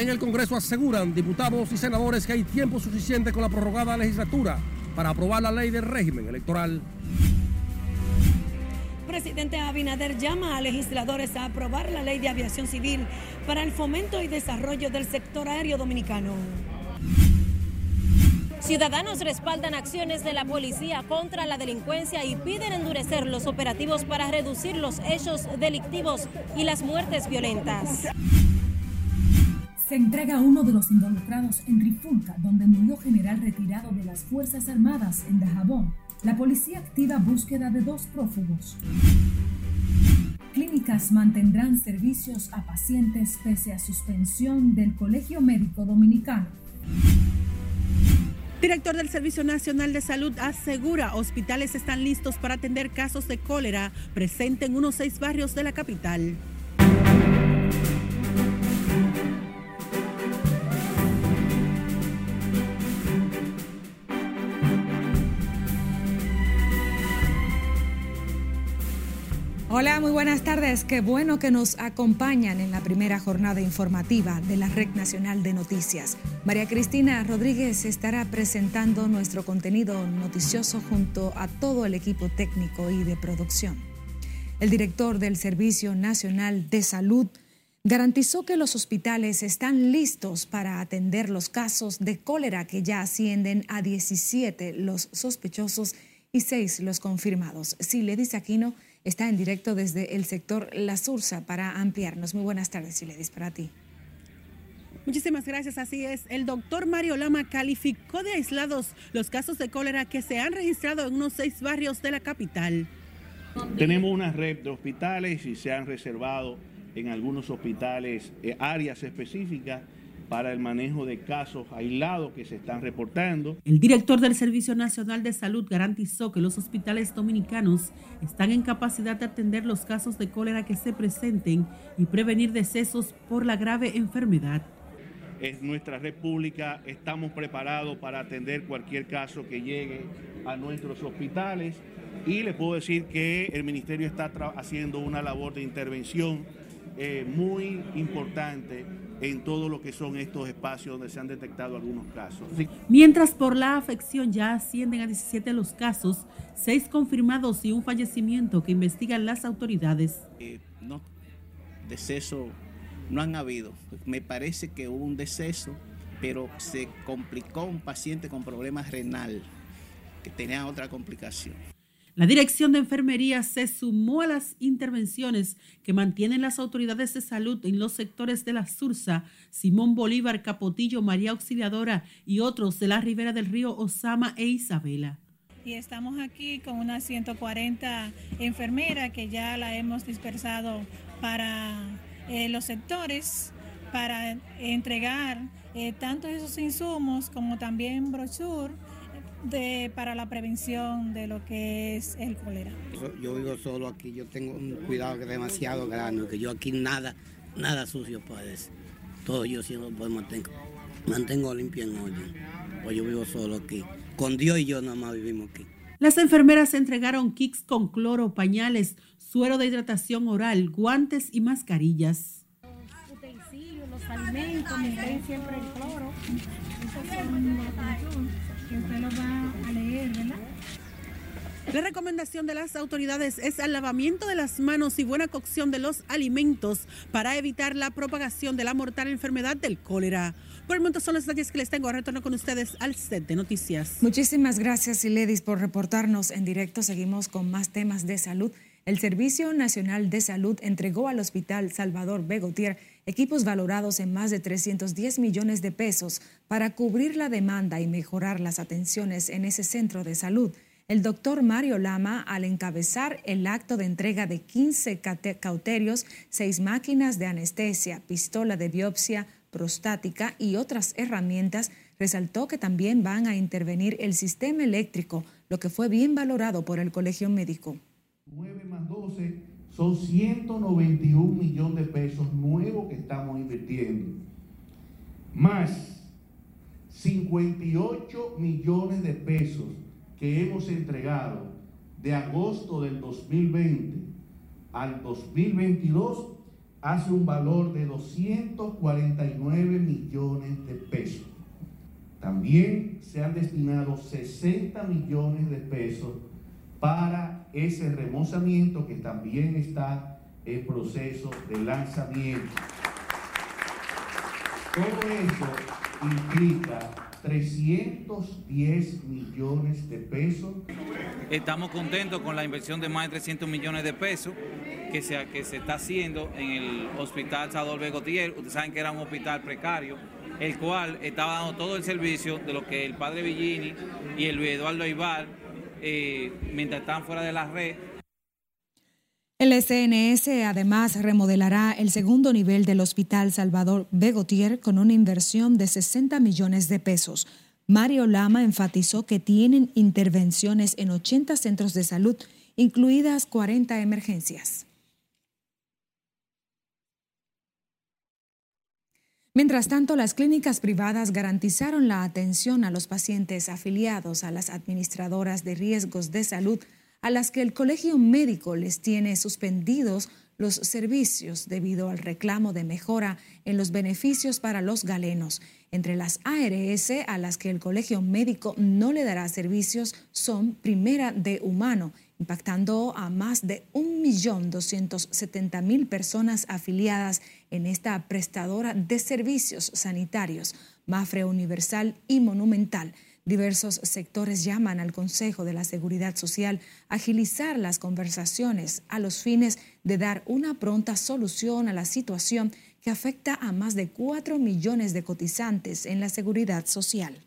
En el Congreso aseguran diputados y senadores que hay tiempo suficiente con la prorrogada legislatura para aprobar la ley del régimen electoral. Presidente Abinader llama a legisladores a aprobar la ley de aviación civil para el fomento y desarrollo del sector aéreo dominicano. Ciudadanos respaldan acciones de la policía contra la delincuencia y piden endurecer los operativos para reducir los hechos delictivos y las muertes violentas. Se entrega uno de los involucrados en Trifulca, donde murió general retirado de las Fuerzas Armadas en Dajabón. La policía activa búsqueda de dos prófugos. Clínicas mantendrán servicios a pacientes pese a suspensión del Colegio Médico Dominicano. Director del Servicio Nacional de Salud asegura hospitales están listos para atender casos de cólera presente en unos seis barrios de la capital. Hola, muy buenas tardes. Qué bueno que nos acompañan en la primera jornada informativa de la Red Nacional de Noticias. María Cristina Rodríguez estará presentando nuestro contenido noticioso junto a todo el equipo técnico y de producción. El director del Servicio Nacional de Salud garantizó que los hospitales están listos para atender los casos de cólera que ya ascienden a 17 los sospechosos y 6 los confirmados. Si le dice Aquino, está en directo desde el sector La Sursa para ampliarnos. Muy buenas tardes, Siledis, para ti. Muchísimas gracias, así es. El doctor Mario Lama calificó de aislados los casos de cólera que se han registrado en unos seis barrios de la capital. Tenemos una red de hospitales y se han reservado en algunos hospitales eh, áreas específicas para el manejo de casos aislados que se están reportando. El director del Servicio Nacional de Salud garantizó que los hospitales dominicanos están en capacidad de atender los casos de cólera que se presenten y prevenir decesos por la grave enfermedad. Es nuestra república, estamos preparados para atender cualquier caso que llegue a nuestros hospitales y le puedo decir que el ministerio está haciendo una labor de intervención eh, muy importante en todo lo que son estos espacios donde se han detectado algunos casos. Mientras por la afección ya ascienden a 17 los casos, seis confirmados y un fallecimiento que investigan las autoridades. Eh, no, deceso no han habido. Me parece que hubo un deceso, pero se complicó un paciente con problemas renal, que tenía otra complicación. La Dirección de Enfermería se sumó a las intervenciones que mantienen las autoridades de salud en los sectores de la Sursa, Simón Bolívar, Capotillo, María Auxiliadora y otros de la ribera del río Osama e Isabela. Y estamos aquí con unas 140 enfermeras que ya la hemos dispersado para eh, los sectores para entregar eh, tanto esos insumos como también brochure de, para la prevención de lo que es el cólera. Yo vivo solo aquí, yo tengo un cuidado demasiado grande, que yo aquí nada, nada sucio puede ser. Todo yo siempre pues mantengo, mantengo limpio en orden. Pues yo vivo solo aquí. Con Dios y yo nada más vivimos aquí. Las enfermeras entregaron kits con cloro, pañales, suero de hidratación oral, guantes y mascarillas. Los utensilios, los alimentos, siempre el cloro usted lo va a leer, ¿verdad? La recomendación de las autoridades es el lavamiento de las manos y buena cocción de los alimentos para evitar la propagación de la mortal enfermedad del cólera. Por el momento son los detalles que les tengo. Retorno con ustedes al set de noticias. Muchísimas gracias, Iledis, por reportarnos en directo. Seguimos con más temas de salud. El Servicio Nacional de Salud entregó al Hospital Salvador Begotier equipos valorados en más de 310 millones de pesos para cubrir la demanda y mejorar las atenciones en ese centro de salud. El doctor Mario Lama, al encabezar el acto de entrega de 15 cauterios, seis máquinas de anestesia, pistola de biopsia prostática y otras herramientas, resaltó que también van a intervenir el sistema eléctrico, lo que fue bien valorado por el Colegio Médico. 9 más 12 son 191 millones de pesos nuevos que estamos invirtiendo. Más 58 millones de pesos que hemos entregado de agosto del 2020 al 2022 hace un valor de 249 millones de pesos. También se han destinado 60 millones de pesos para ese remozamiento que también está en proceso de lanzamiento. Todo eso implica 310 millones de pesos. Estamos contentos con la inversión de más de 300 millones de pesos que se, que se está haciendo en el Hospital Salvador Begotier. Ustedes saben que era un hospital precario, el cual estaba dando todo el servicio de lo que el padre Villini y el Eduardo Ibar, eh, mientras estaban fuera de la red, el SNS además remodelará el segundo nivel del Hospital Salvador Begotier con una inversión de 60 millones de pesos. Mario Lama enfatizó que tienen intervenciones en 80 centros de salud, incluidas 40 emergencias. Mientras tanto, las clínicas privadas garantizaron la atención a los pacientes afiliados a las administradoras de riesgos de salud a las que el Colegio Médico les tiene suspendidos los servicios debido al reclamo de mejora en los beneficios para los galenos. Entre las ARS a las que el Colegio Médico no le dará servicios son Primera de Humano, impactando a más de 1.270.000 personas afiliadas en esta prestadora de servicios sanitarios, Mafre Universal y Monumental. Diversos sectores llaman al Consejo de la Seguridad Social a agilizar las conversaciones a los fines de dar una pronta solución a la situación que afecta a más de 4 millones de cotizantes en la seguridad social.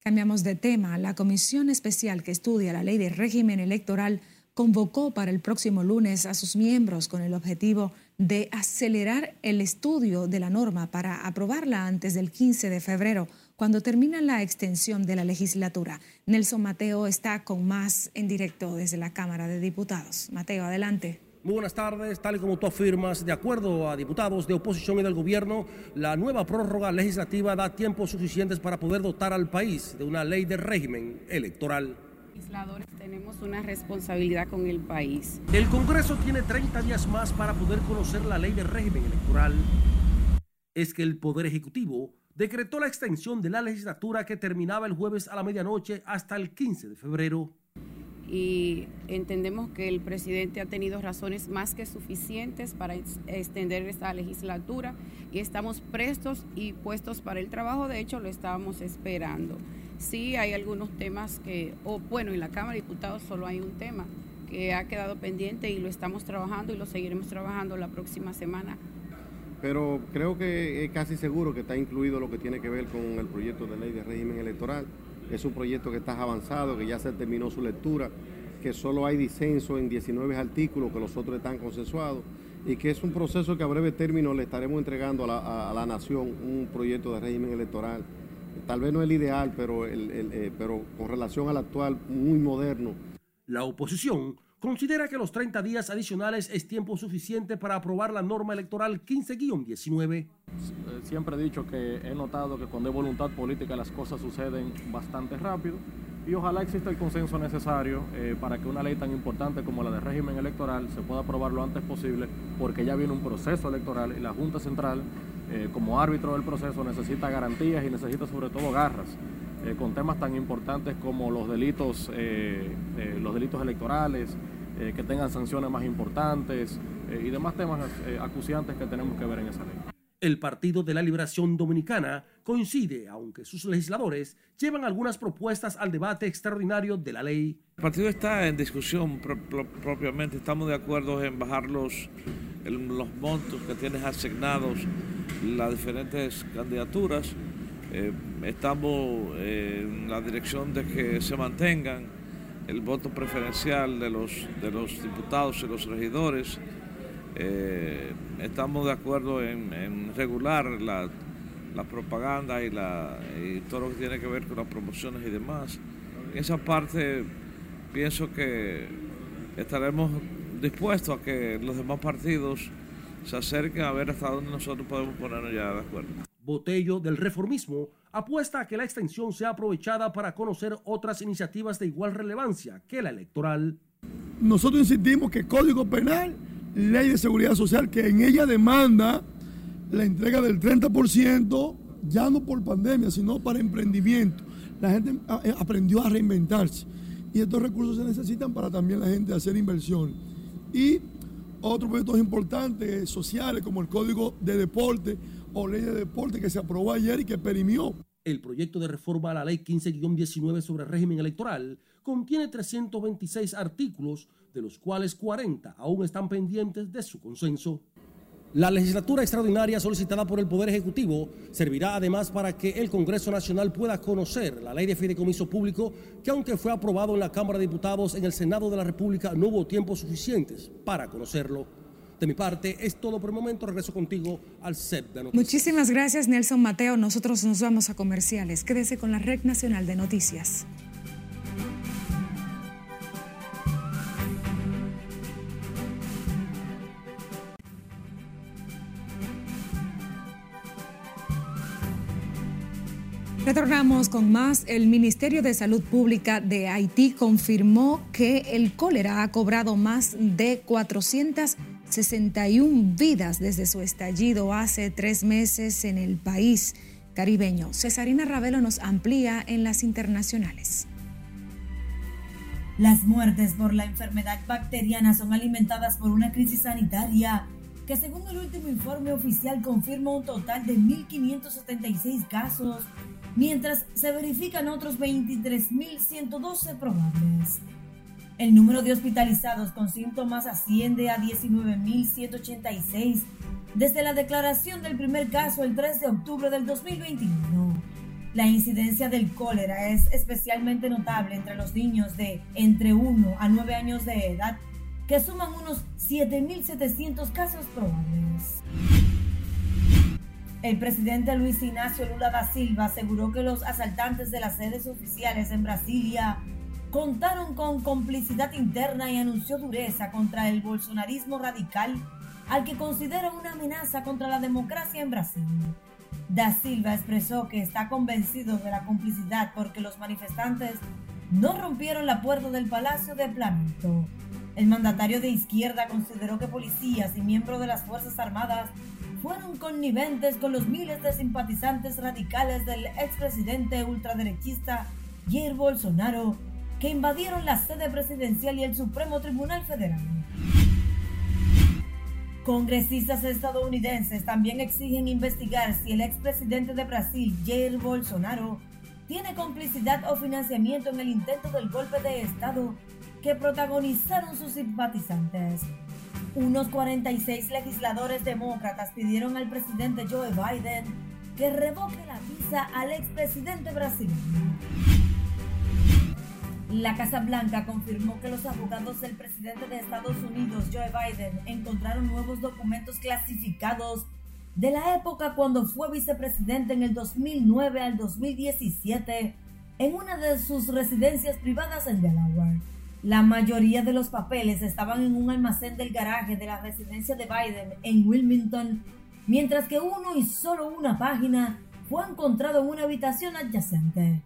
Cambiamos de tema. La comisión especial que estudia la ley de régimen electoral convocó para el próximo lunes a sus miembros con el objetivo de acelerar el estudio de la norma para aprobarla antes del 15 de febrero, cuando termina la extensión de la legislatura. Nelson Mateo está con más en directo desde la Cámara de Diputados. Mateo, adelante. Muy buenas tardes. Tal y como tú afirmas, de acuerdo a diputados de oposición y del gobierno, la nueva prórroga legislativa da tiempos suficientes para poder dotar al país de una ley de régimen electoral legisladores tenemos una responsabilidad con el país. El Congreso tiene 30 días más para poder conocer la ley de régimen electoral. Es que el Poder Ejecutivo decretó la extensión de la legislatura que terminaba el jueves a la medianoche hasta el 15 de febrero. Y entendemos que el presidente ha tenido razones más que suficientes para extender esta legislatura y estamos prestos y puestos para el trabajo. De hecho, lo estábamos esperando. Sí hay algunos temas que, o bueno, en la Cámara de Diputados solo hay un tema que ha quedado pendiente y lo estamos trabajando y lo seguiremos trabajando la próxima semana. Pero creo que es casi seguro que está incluido lo que tiene que ver con el proyecto de ley de régimen electoral. Es un proyecto que está avanzado, que ya se terminó su lectura, que solo hay disenso en 19 artículos, que los otros están consensuados y que es un proceso que a breve término le estaremos entregando a la, a la nación un proyecto de régimen electoral tal vez no es el ideal, pero, eh, pero con relación al actual, muy moderno. La oposición considera que los 30 días adicionales es tiempo suficiente para aprobar la norma electoral 15-19. Eh, siempre he dicho que he notado que cuando hay voluntad política las cosas suceden bastante rápido y ojalá exista el consenso necesario eh, para que una ley tan importante como la de régimen electoral se pueda aprobar lo antes posible porque ya viene un proceso electoral y la Junta Central eh, como árbitro del proceso necesita garantías y necesita sobre todo garras eh, con temas tan importantes como los delitos, los delitos electorales, que tengan sanciones más importantes y demás temas acuciantes que tenemos que ver en esa ley. El Partido de la Liberación Dominicana coincide, aunque sus legisladores llevan algunas propuestas al debate extraordinario de la ley. El partido está en discusión propiamente, estamos de acuerdo en bajar los, los montos que tienes asignados las diferentes candidaturas. Eh, estamos en la dirección de que se mantengan el voto preferencial de los, de los diputados y los regidores. Eh, estamos de acuerdo en, regular la, propaganda y, la, y todo lo que tiene que ver con las promociones y demás. En esa parte pienso que estaremos dispuestos a que los demás partidos se acerquen a ver hasta dónde nosotros podemos ponernos ya de acuerdo. Botello del Reformismo apuesta a que la extensión sea aprovechada para conocer otras iniciativas de igual relevancia que la electoral. nosotros insistimos que Código Penal, Ley de Seguridad Social, que en ella demanda la entrega del 30%, ya no por pandemia, sino para emprendimiento. La gente eh, aprendió a reinventarse y estos recursos se necesitan para también la gente hacer inversión. Y otros proyectos importantes sociales como el Código de Deporte o Ley de Deporte que se aprobó ayer y que perimió. El proyecto de reforma a la Ley 15-19 sobre régimen electoral contiene 326 artículos, de los cuales 40 aún están pendientes de su consenso. La legislatura extraordinaria solicitada por el Poder Ejecutivo servirá además para que el Congreso Nacional pueda conocer la ley de fideicomiso público que aunque fue aprobado en la Cámara de Diputados, en el Senado de la República no hubo tiempos suficientes para conocerlo. De mi parte, es todo por el momento. Regreso contigo al set de noticias. Muchísimas gracias, Nelson Mateo. Nosotros nos vamos a comerciales. Quédese con la Red Nacional de Noticias. Retornamos con más. El Ministerio de Salud Pública de Haití confirmó que el cólera ha cobrado más de 461 vidas desde su estallido hace tres meses en el país caribeño. Cesarina Ravelo nos amplía en las internacionales. Las muertes por la enfermedad bacteriana son alimentadas por una crisis sanitaria que según el último informe oficial confirma un total de 1.576 casos mientras se verifican otros 23.112 probables. El número de hospitalizados con síntomas asciende a 19.186 desde la declaración del primer caso el 3 de octubre del 2021. La incidencia del cólera es especialmente notable entre los niños de entre 1 a 9 años de edad, que suman unos 7.700 casos probables. El presidente Luis Ignacio Lula da Silva aseguró que los asaltantes de las sedes oficiales en Brasilia contaron con complicidad interna y anunció dureza contra el bolsonarismo radical, al que considera una amenaza contra la democracia en Brasil. Da Silva expresó que está convencido de la complicidad porque los manifestantes no rompieron la puerta del Palacio de Planito. El mandatario de izquierda consideró que policías y miembros de las Fuerzas Armadas fueron conniventes con los miles de simpatizantes radicales del expresidente ultraderechista Jair Bolsonaro que invadieron la sede presidencial y el Supremo Tribunal Federal. Congresistas estadounidenses también exigen investigar si el expresidente de Brasil, Jair Bolsonaro, tiene complicidad o financiamiento en el intento del golpe de Estado que protagonizaron sus simpatizantes. Unos 46 legisladores demócratas pidieron al presidente Joe Biden que revoque la visa al expresidente brasileño. La Casa Blanca confirmó que los abogados del presidente de Estados Unidos, Joe Biden, encontraron nuevos documentos clasificados de la época cuando fue vicepresidente en el 2009 al 2017 en una de sus residencias privadas en Delaware. La mayoría de los papeles estaban en un almacén del garaje de la residencia de Biden en Wilmington, mientras que uno y solo una página fue encontrado en una habitación adyacente.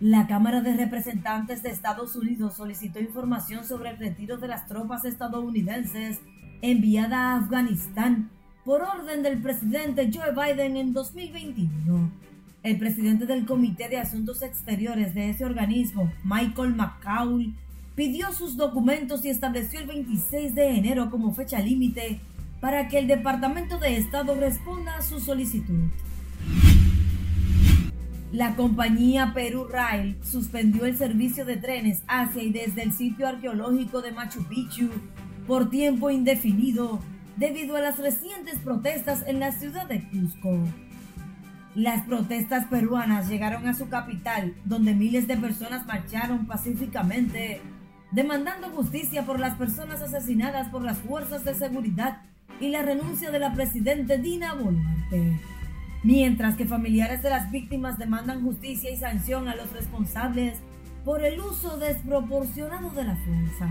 La Cámara de Representantes de Estados Unidos solicitó información sobre el retiro de las tropas estadounidenses enviadas a Afganistán por orden del presidente Joe Biden en 2021. El presidente del Comité de Asuntos Exteriores de ese organismo, Michael McCaul, pidió sus documentos y estableció el 26 de enero como fecha límite para que el Departamento de Estado responda a su solicitud. La compañía Perú Rail suspendió el servicio de trenes hacia y desde el sitio arqueológico de Machu Picchu por tiempo indefinido debido a las recientes protestas en la ciudad de Cusco. Las protestas peruanas llegaron a su capital, donde miles de personas marcharon pacíficamente, demandando justicia por las personas asesinadas por las fuerzas de seguridad y la renuncia de la presidenta Dina Boluarte. Mientras que familiares de las víctimas demandan justicia y sanción a los responsables por el uso desproporcionado de la fuerza.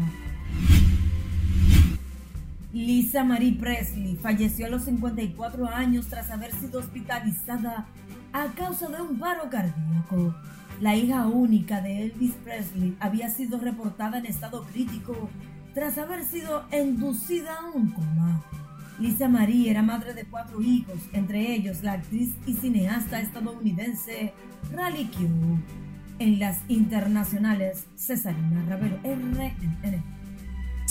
Lisa Marie Presley falleció a los 54 años tras haber sido hospitalizada a causa de un paro cardíaco. La hija única de Elvis Presley había sido reportada en estado crítico tras haber sido inducida a un coma. Lisa Marie era madre de cuatro hijos, entre ellos la actriz y cineasta estadounidense Raleigh Q. En las internacionales, Cesarina Ravero, RNN.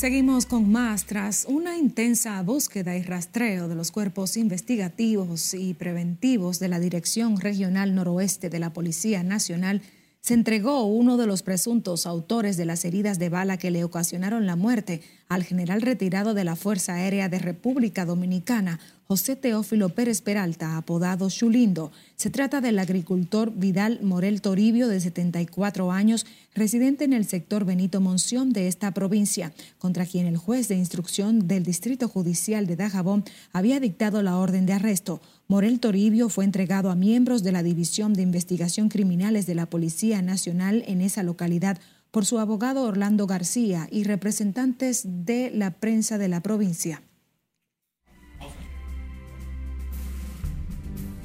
Seguimos con más. Tras una intensa búsqueda y rastreo de los cuerpos investigativos y preventivos de la Dirección Regional Noroeste de la Policía Nacional se entregó uno de los presuntos autores de las heridas de bala que le ocasionaron la muerte al general retirado de la Fuerza Aérea de República Dominicana, José Teófilo Pérez Peralta, apodado Chulindo. Se trata del agricultor Vidal Morel Toribio, de 74 años, residente en el sector Benito Monción de esta provincia, contra quien el juez de instrucción del Distrito Judicial de Dajabón había dictado la orden de arresto. Morel Toribio fue entregado a miembros de la División de Investigación Criminales de la Policía Nacional en esa localidad por su abogado Orlando García y representantes de la prensa de la provincia.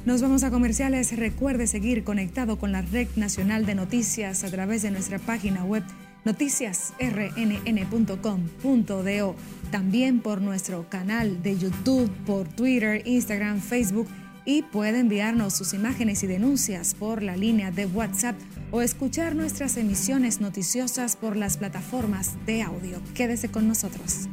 Nos vamos a comerciales. Recuerde seguir conectado con la Red Nacional de Noticias a través de nuestra página web noticiasrnn.com.do, también por nuestro canal de YouTube, por Twitter, Instagram, Facebook y puede enviarnos sus imágenes y denuncias por la línea de WhatsApp o escuchar nuestras emisiones noticiosas por las plataformas de audio. Quédese con nosotros.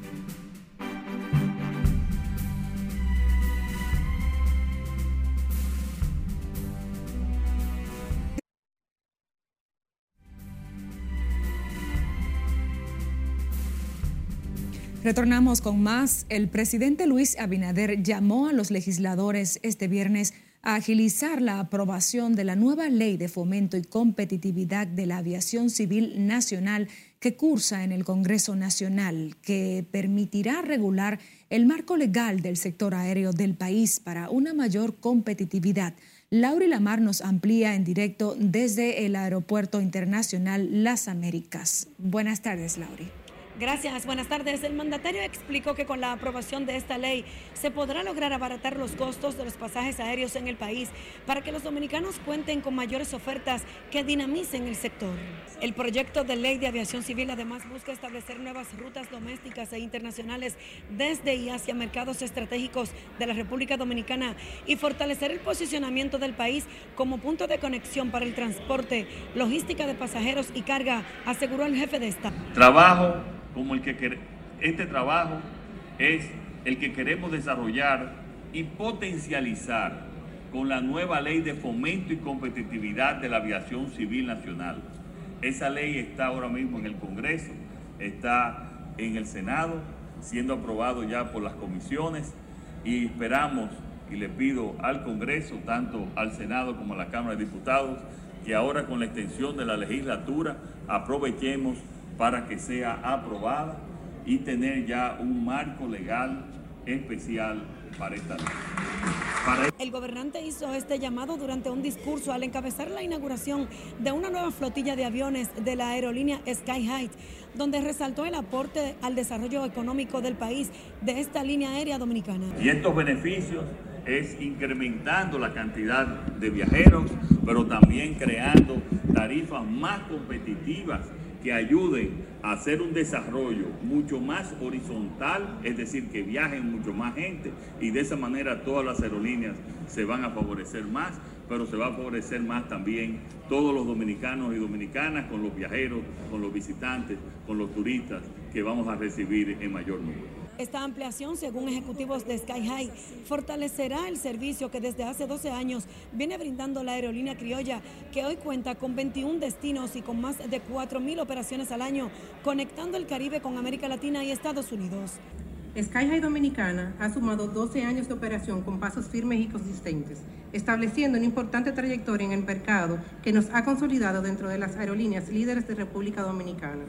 Retornamos con más. El presidente Luis Abinader llamó a los legisladores este viernes a agilizar la aprobación de la nueva ley de fomento y competitividad de la aviación civil nacional que cursa en el Congreso Nacional, que permitirá regular el marco legal del sector aéreo del país para una mayor competitividad. Lauri Lamar nos amplía en directo desde el Aeropuerto Internacional Las Américas. Buenas tardes, Lauri. Gracias, buenas tardes. El mandatario explicó que con la aprobación de esta ley se podrá lograr abaratar los costos de los pasajes aéreos en el país para que los dominicanos cuenten con mayores ofertas que dinamicen el sector. El proyecto de ley de aviación civil además busca establecer nuevas rutas domésticas e internacionales desde y hacia mercados estratégicos de la República Dominicana y fortalecer el posicionamiento del país como punto de conexión para el transporte, logística de pasajeros y carga, aseguró el jefe de esta. Trabajo como el que este trabajo es el que queremos desarrollar y potencializar con la nueva ley de fomento y competitividad de la aviación civil nacional. Esa ley está ahora mismo en el Congreso, está en el Senado, siendo aprobado ya por las comisiones y esperamos y le pido al Congreso, tanto al Senado como a la Cámara de Diputados, que ahora con la extensión de la legislatura aprovechemos para que sea aprobada y tener ya un marco legal especial para esta ley. El gobernante hizo este llamado durante un discurso al encabezar la inauguración de una nueva flotilla de aviones de la aerolínea Sky Height, donde resaltó el aporte al desarrollo económico del país de esta línea aérea dominicana. Y estos beneficios es incrementando la cantidad de viajeros, pero también creando tarifas más competitivas que ayuden a hacer un desarrollo mucho más horizontal, es decir, que viajen mucho más gente y de esa manera todas las aerolíneas se van a favorecer más, pero se va a favorecer más también todos los dominicanos y dominicanas con los viajeros, con los visitantes, con los turistas que vamos a recibir en mayor número. Esta ampliación, según ejecutivos de Sky High, fortalecerá el servicio que desde hace 12 años viene brindando la aerolínea criolla, que hoy cuenta con 21 destinos y con más de 4.000 operaciones al año, conectando el Caribe con América Latina y Estados Unidos. Sky High Dominicana ha sumado 12 años de operación con pasos firmes y consistentes, estableciendo una importante trayectoria en el mercado que nos ha consolidado dentro de las aerolíneas líderes de República Dominicana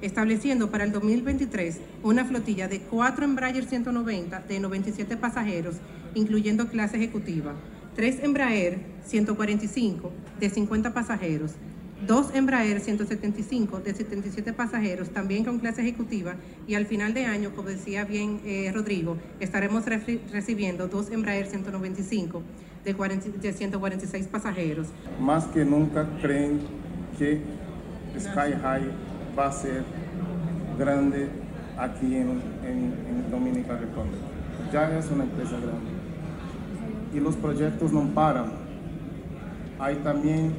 estableciendo para el 2023 una flotilla de 4 Embraer 190 de 97 pasajeros, incluyendo clase ejecutiva, 3 Embraer 145 de 50 pasajeros, 2 Embraer 175 de 77 pasajeros, también con clase ejecutiva, y al final de año, como decía bien eh, Rodrigo, estaremos recibiendo 2 Embraer 195 de, de 146 pasajeros. Más que nunca creen que Sky High va a ser grande aquí en, en, en Dominica Republic. Ya es una empresa grande. Y los proyectos no paran. Hay también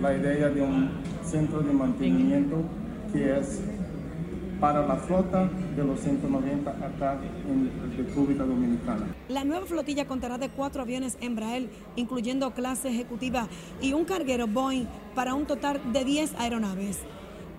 la idea de un centro de mantenimiento que es para la flota de los 190 acá en República Dominicana. La nueva flotilla contará de cuatro aviones Embraer, incluyendo clase ejecutiva, y un carguero Boeing para un total de 10 aeronaves.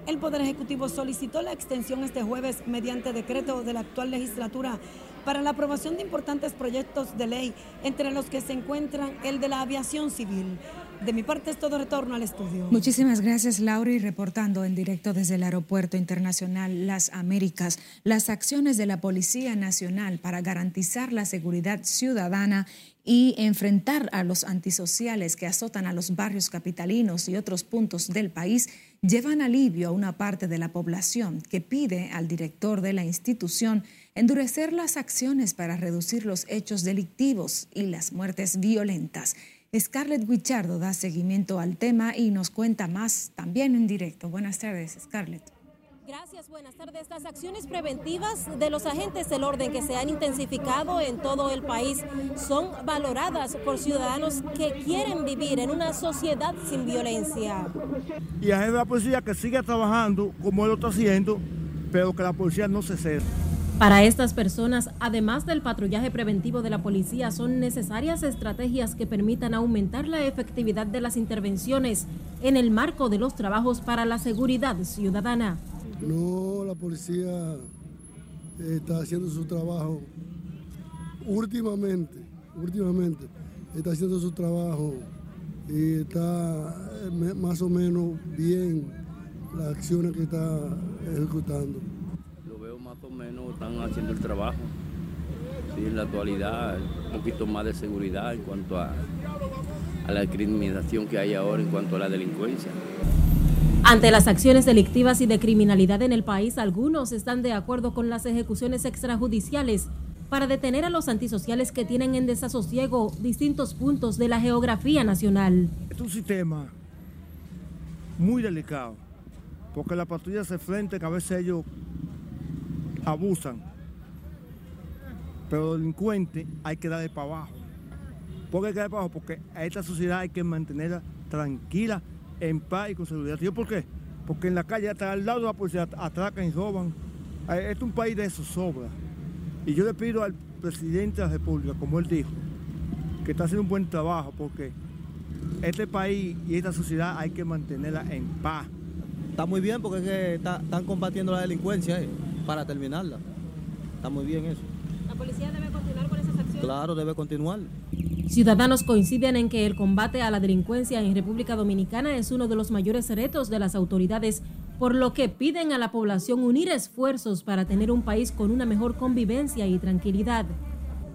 El Poder Ejecutivo solicitó la extensión este jueves mediante decreto de la actual legislatura para la aprobación de importantes proyectos de ley, entre los que se encuentran el de la aviación civil. De mi parte es todo retorno al estudio. Muchísimas gracias, Laura, y reportando en directo desde el Aeropuerto Internacional Las Américas las acciones de la Policía Nacional para garantizar la seguridad ciudadana y enfrentar a los antisociales que azotan a los barrios capitalinos y otros puntos del país llevan alivio a una parte de la población que pide al director de la institución endurecer las acciones para reducir los hechos delictivos y las muertes violentas. Scarlett Guichardo da seguimiento al tema y nos cuenta más también en directo. Buenas tardes, Scarlett. Gracias, buenas tardes. Las acciones preventivas de los agentes del orden que se han intensificado en todo el país son valoradas por ciudadanos que quieren vivir en una sociedad sin violencia. Y a de la policía que sigue trabajando como él lo está haciendo, pero que la policía no se ceda. Para estas personas, además del patrullaje preventivo de la policía, son necesarias estrategias que permitan aumentar la efectividad de las intervenciones en el marco de los trabajos para la seguridad ciudadana. No, la policía está haciendo su trabajo últimamente, últimamente está haciendo su trabajo y está eh, más o menos bien las acciones que está ejecutando menos están haciendo el trabajo. Sí, en la actualidad, un poquito más de seguridad en cuanto a, a la criminalización que hay ahora en cuanto a la delincuencia. Ante las acciones delictivas y de criminalidad en el país, algunos están de acuerdo con las ejecuciones extrajudiciales para detener a los antisociales que tienen en desasosiego distintos puntos de la geografía nacional. Es un sistema muy delicado, porque la patrulla se frente que a veces ellos abusan. Pero delincuentes hay que darle para abajo. ¿Por qué hay que darle para abajo? Porque a esta sociedad hay que mantenerla tranquila, en paz y con seguridad. ¿Y por qué? Porque en la calle, hasta al lado de la policía, atracan y roban. Este es un país de zozobra. Y yo le pido al presidente de la República, como él dijo, que está haciendo un buen trabajo, porque este país y esta sociedad hay que mantenerla en paz. Está muy bien porque es que están combatiendo la delincuencia. ¿eh? para terminarla. Está muy bien eso. ¿La policía debe continuar con? Claro, debe continuar. Ciudadanos coinciden en que el combate a la delincuencia en República Dominicana es uno de los mayores retos de las autoridades, por lo que piden a la población unir esfuerzos para tener un país con una mejor convivencia y tranquilidad.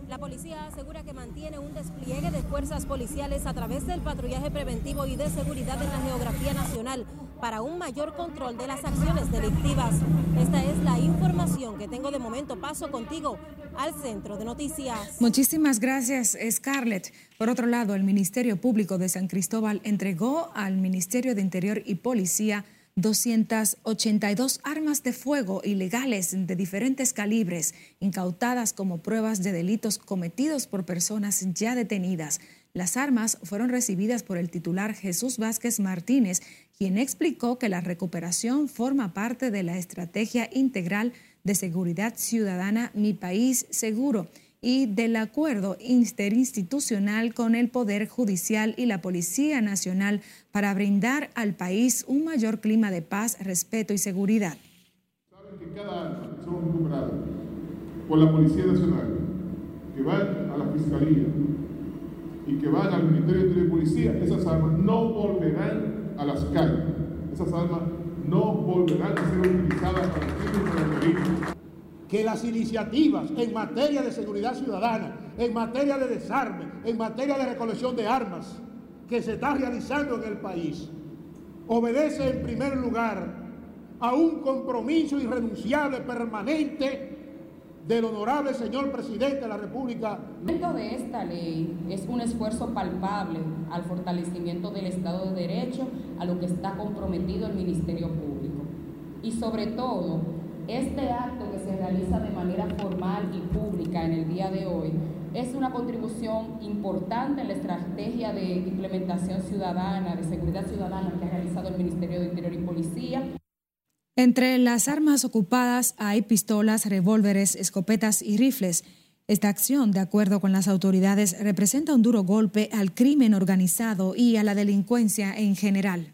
La policía asegura que mantiene un despliegue de fuerzas policiales a través del patrullaje preventivo y de seguridad en la geografía nacional para un mayor control de las acciones delictivas. Esta es la información que tengo de momento. Paso contigo al centro de noticias. Muchísimas gracias, Scarlett. Por otro lado, el Ministerio Público de San Cristóbal entregó al Ministerio de Interior y Policía 282 armas de fuego ilegales de diferentes calibres, incautadas como pruebas de delitos cometidos por personas ya detenidas. Las armas fueron recibidas por el titular Jesús Vázquez Martínez, quien explicó que la recuperación forma parte de la estrategia integral de seguridad ciudadana Mi País Seguro y del acuerdo interinstitucional con el Poder Judicial y la Policía Nacional para brindar al país un mayor clima de paz, respeto y seguridad. Saben que cada año recuperadas por la Policía Nacional, que van a la Fiscalía y que van al Ministerio de Policía, esas armas no volverán a las calles. Esas armas no volverán a ser utilizadas para crimen que las iniciativas en materia de seguridad ciudadana, en materia de desarme, en materia de recolección de armas que se está realizando en el país, obedece en primer lugar a un compromiso irrenunciable permanente del honorable señor presidente de la República. El de esta ley es un esfuerzo palpable al fortalecimiento del Estado de Derecho, a lo que está comprometido el Ministerio Público. Y sobre todo, este acto que se realiza de manera formal y pública en el día de hoy es una contribución importante en la estrategia de implementación ciudadana, de seguridad ciudadana que ha realizado el Ministerio de Interior y Policía. Entre las armas ocupadas hay pistolas, revólveres, escopetas y rifles. Esta acción, de acuerdo con las autoridades, representa un duro golpe al crimen organizado y a la delincuencia en general.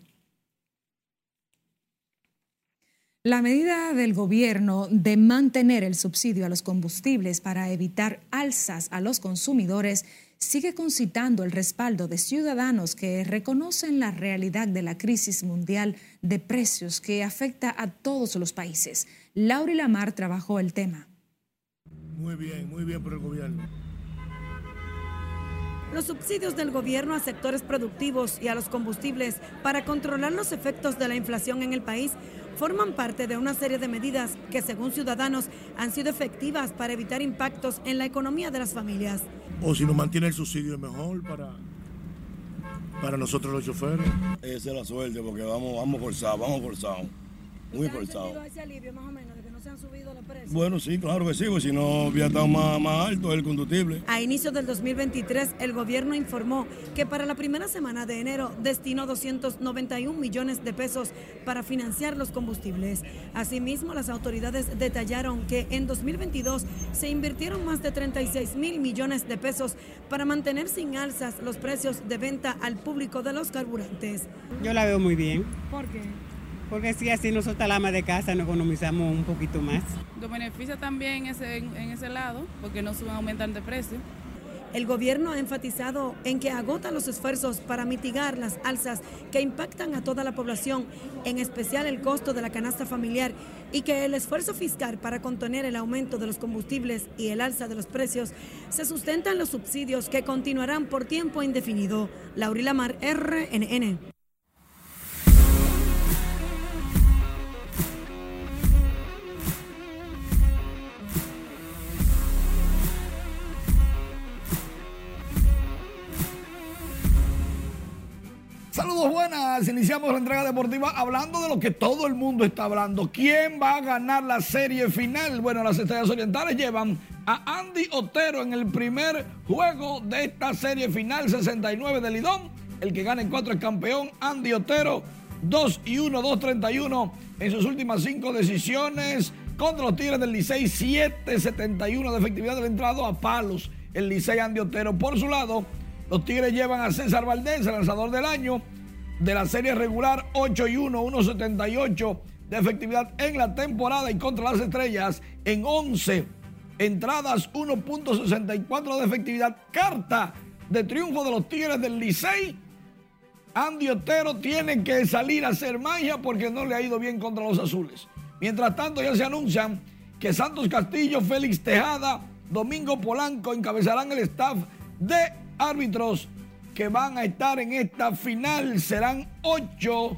La medida del gobierno de mantener el subsidio a los combustibles para evitar alzas a los consumidores sigue concitando el respaldo de ciudadanos que reconocen la realidad de la crisis mundial de precios que afecta a todos los países. Laura Lamar trabajó el tema. Muy bien, muy bien por el gobierno. Los subsidios del gobierno a sectores productivos y a los combustibles para controlar los efectos de la inflación en el país forman parte de una serie de medidas que, según ciudadanos, han sido efectivas para evitar impactos en la economía de las familias. O si nos mantiene el subsidio es mejor para, para nosotros los choferes. Esa es la suerte porque vamos, vamos forzados, vamos forzados, muy forzados. Bueno, sí, claro que sí, porque si no hubiera estado más, más alto el conductible. A inicios del 2023, el gobierno informó que para la primera semana de enero destinó 291 millones de pesos para financiar los combustibles. Asimismo, las autoridades detallaron que en 2022 se invirtieron más de 36 mil millones de pesos para mantener sin alzas los precios de venta al público de los carburantes. Yo la veo muy bien. ¿Por qué? Porque si así nosotros la ama de casa nos economizamos un poquito más. Nos beneficia también ese, en ese lado, porque no suben aumentar de precio. El gobierno ha enfatizado en que agota los esfuerzos para mitigar las alzas que impactan a toda la población, en especial el costo de la canasta familiar, y que el esfuerzo fiscal para contener el aumento de los combustibles y el alza de los precios se sustenta en los subsidios que continuarán por tiempo indefinido. Laurila Mar, RNN. Buenas, iniciamos la entrega deportiva hablando de lo que todo el mundo está hablando. ¿Quién va a ganar la serie final? Bueno, las estrellas orientales llevan a Andy Otero en el primer juego de esta serie final 69 de Lidón. El que gane en cuatro es campeón. Andy Otero 2 y 1, 2-31 en sus últimas cinco decisiones. Contra los Tigres del Licey, 7-71 de efectividad del entrado a palos. El Licey Andy Otero. Por su lado, los Tigres llevan a César Valdés, lanzador del año, de la serie regular 8 y 1, 1.78 de efectividad en la temporada y contra las estrellas en 11 entradas, 1.64 de efectividad. Carta de triunfo de los Tigres del Licey. Andy Otero tiene que salir a hacer magia porque no le ha ido bien contra los azules. Mientras tanto, ya se anuncian que Santos Castillo, Félix Tejada, Domingo Polanco encabezarán el staff de árbitros que van a estar en esta final. Serán ocho.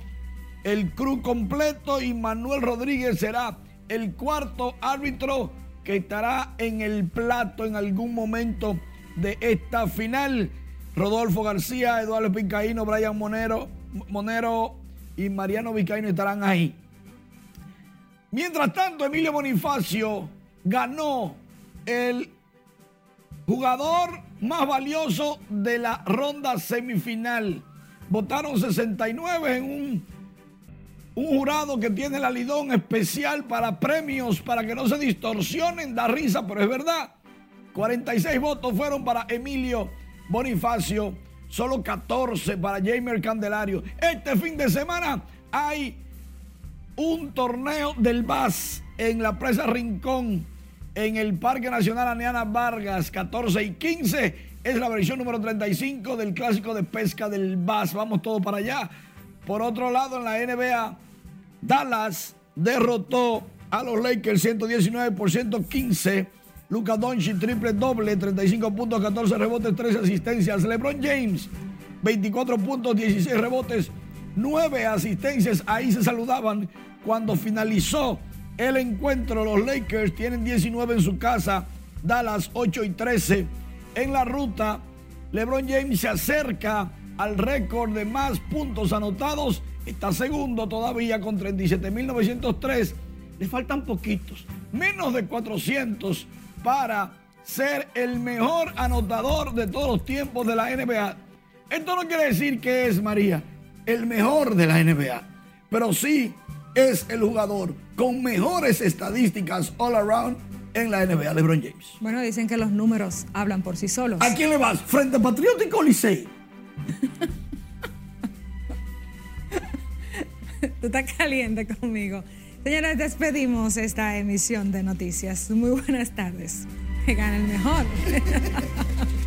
El crew completo y Manuel Rodríguez será el cuarto árbitro que estará en el plato en algún momento de esta final. Rodolfo García, Eduardo Pincaíno, Brian Monero, Monero y Mariano Vizcaíno estarán ahí. Mientras tanto, Emilio Bonifacio ganó el jugador más valioso de la ronda semifinal. Votaron 69 en un, jurado que tiene la Lidón especial para premios, para que no se distorsionen, da risa, pero es verdad. 46 votos fueron para Emilio Bonifacio, solo 14 para Jamer Candelario. Este fin de semana hay un torneo del BAS en la presa Rincón en el Parque Nacional Aneana Vargas, 14 y 15. Es la versión número 35 del clásico de pesca del Bass. Vamos todos para allá. Por otro lado, en la NBA, Dallas derrotó a los Lakers 119 por 115. Luca Doncic triple doble, 35 puntos, 14 rebotes, 13 asistencias. LeBron James, 24 puntos, 16 rebotes, 9 asistencias. Ahí se saludaban cuando finalizó el encuentro. Los Lakers tienen 19 en su casa, Dallas 8 y 13 en la ruta. LeBron James se acerca al récord de más puntos anotados. Está segundo todavía con 37.903. Le faltan poquitos, menos de 400 para ser el mejor anotador de todos los tiempos de la NBA. Esto no quiere decir que es, María, el mejor de la NBA, pero sí es el jugador con mejores estadísticas all around en la NBA, LeBron James. Bueno, dicen que los números hablan por sí solos. ¿A quién le vas? ¿Frente Patriótico o Licey? Tú estás caliente conmigo. Señores, despedimos esta emisión de noticias. Muy buenas tardes. Que gane el mejor.